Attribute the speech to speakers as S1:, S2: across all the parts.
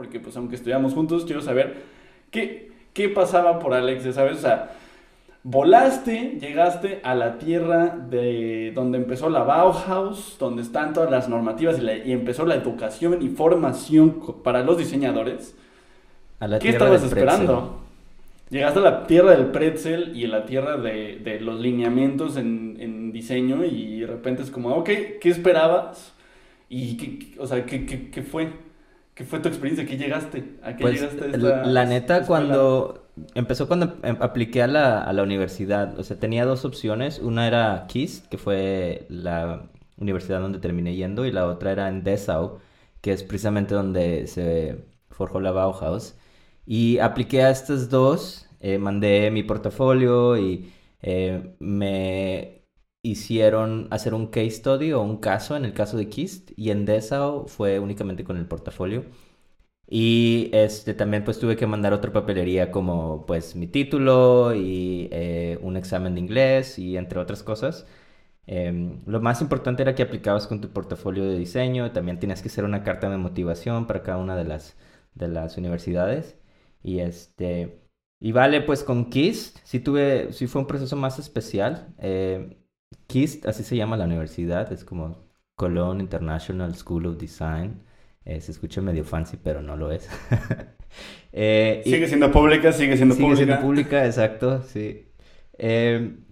S1: porque pues aunque estudiamos juntos, quiero saber qué, qué pasaba por Alex, ¿sabes? O sea, volaste, llegaste a la tierra de donde empezó la Bauhaus, donde están todas las normativas y, empezó la educación y formación para los diseñadores. ¿Qué estabas esperando? Llegaste a la tierra del pretzel y a la tierra de, los lineamientos en, diseño y de repente es como, ok, ¿qué esperabas? Y, qué, o sea, ¿qué, qué, fue? ¿Qué fue tu experiencia? ¿Qué llegaste? ¿A qué
S2: pues,
S1: llegaste
S2: esta, La neta, cuando... Empezó cuando em, apliqué a la, a la universidad. O sea, tenía dos opciones. Una era KISS, que fue la universidad donde terminé yendo, y la otra era en Dessau, que es precisamente donde se forjó la Bauhaus. Y apliqué a estas dos, eh, mandé mi portafolio y eh, me hicieron hacer un case study o un caso en el caso de KIST y en Dessau fue únicamente con el portafolio. Y este, también pues tuve que mandar otra papelería como pues mi título y eh, un examen de inglés y entre otras cosas. Em, lo más importante era que aplicabas con tu portafolio de diseño, también tenías que hacer una carta de motivación para cada una de las, de las universidades. Y este, y vale, pues con KIST sí tuve, sí fue un proceso más especial. Eh, KIST, así se llama la universidad, es como Cologne International School of Design. Eh, se escucha medio fancy, pero no lo es.
S1: Eh, sigue siendo pública, sigue siendo
S2: sigue
S1: pública.
S2: siendo pública, exacto, sí. Em,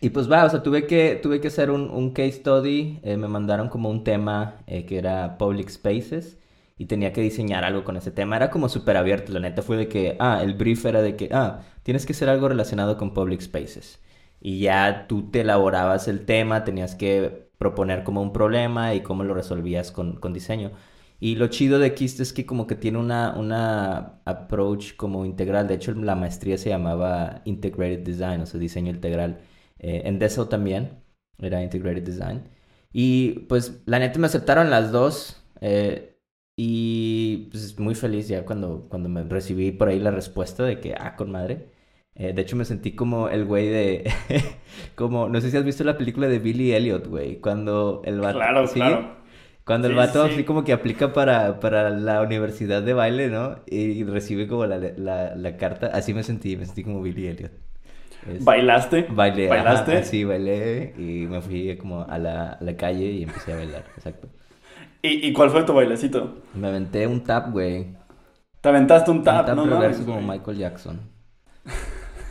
S2: y pues va, o sea, tuve que, tuve que hacer un, un case study. me mandaron como un tema que era Public Spaces y tenía que diseñar algo con ese tema. Era como súper abierto, la neta fue de que, ah, el brief era de que, ah, tienes que hacer algo relacionado con public spaces. Y ya tú te elaborabas el tema, tenías que proponer como un problema y cómo lo resolvías con, con diseño. Y lo chido de Kist es que como que tiene una, una approach como integral. De hecho, la maestría se llamaba Integrated Design, o sea, diseño integral. Eh, en DESO también era Integrated Design. Y pues la neta me aceptaron las dos. Eh, y pues muy feliz ya cuando, cuando me recibí por ahí la respuesta de que, ah, con madre. Eh, de hecho me sentí como el güey de... como, no sé si has visto la película de Billy Elliot, güey. Cuando el vato...
S1: Claro, claro.
S2: Cuando el vato así como que aplica para, para la universidad de baile, ¿no? Y, recibe como la, la, la, carta. Así me sentí, me sentí como Billy Elliot.
S1: ¿Bailaste?
S2: Bailé. ¿Bailaste? sí, bailé y me fui como a la, a la calle y empecé a bailar, exacto.
S1: ¿Y, cuál fue tu bailecito?
S2: Me aventé un tap, güey.
S1: ¿Te aventaste un tap?
S2: Un tap no reverso como Michael Jackson.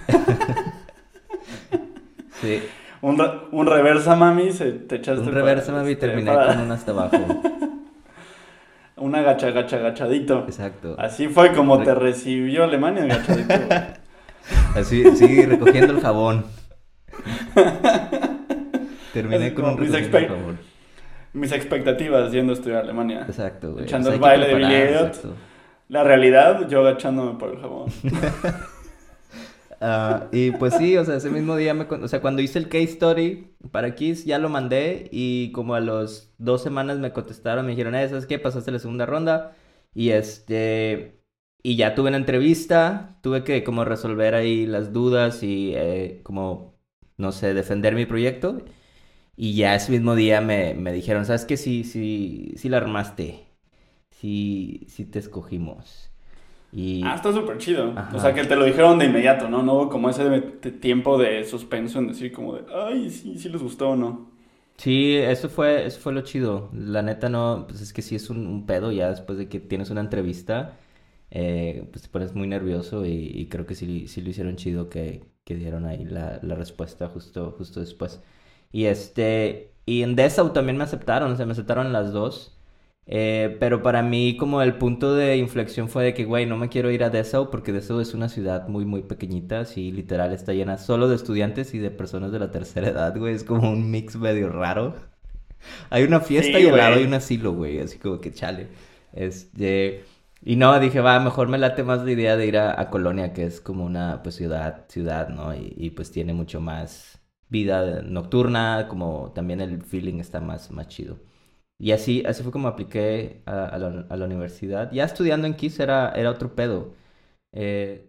S2: sí.
S1: Un, un reversa, mami, se, te echaste...
S2: Un reversa, mami, este, terminé con un hasta abajo.
S1: un agacha, agacha, agachadito.
S2: Exacto.
S1: Así fue como te recibió Alemania, agachadito.
S2: Así, sí, recogiendo el jabón. Terminé con un recogiendo el jabón
S1: mis expectativas yendo a estudiar a Alemania.
S2: Exacto, güey.
S1: Echando el baile de Billy La realidad, yo agachándome por el jabón.
S2: Ah, y pues sí, o sea, ese mismo día, me, o sea, cuando hice el case story para Kiss, ya lo mandé y como a los dos semanas me contestaron, me dijeron, eh, ¿sabes qué? Pasaste la segunda ronda y este, y ya tuve una entrevista, tuve que como resolver ahí las dudas y eh, como, no sé, defender mi proyecto y ya ese mismo día me, me dijeron, ¿sabes qué? Sí, sí, sí la armaste. Sí, sí te escogimos. Y...
S1: Ah, está súper chido. O sea, que te lo dijeron de inmediato, ¿no? No hubo como ese tiempo de suspenso en decir como de, ay, sí, sí les gustó o no.
S2: Sí, eso fue, eso fue lo chido. La neta no, pues es que sí es un, pedo ya después de que tienes una entrevista, eh, pues te pones muy nervioso y, creo que sí, sí lo hicieron chido que, que dieron ahí la, la respuesta justo, justo después. Y este, y en Dessau también me aceptaron, o sea, me aceptaron las dos. Eh, pero para mí como el punto de inflexión fue de que, güey, no me quiero ir a Dessau porque Dessau es una ciudad muy, muy pequeñita, así literal está llena solo de estudiantes y de personas de la tercera edad, güey, es como un mix medio raro. Hay una fiesta y al lado hay un asilo, güey, así como que chale. Este... Y no, dije, va, mejor me late más la idea de ir a, Colonia, que es como una pues, ciudad, ciudad, ¿no? Y, y, pues tiene mucho más, vida nocturna, como también el feeling está más, más chido. Y así, así fue como apliqué a, la, universidad. Ya estudiando en KISS era, era otro pedo. Eh,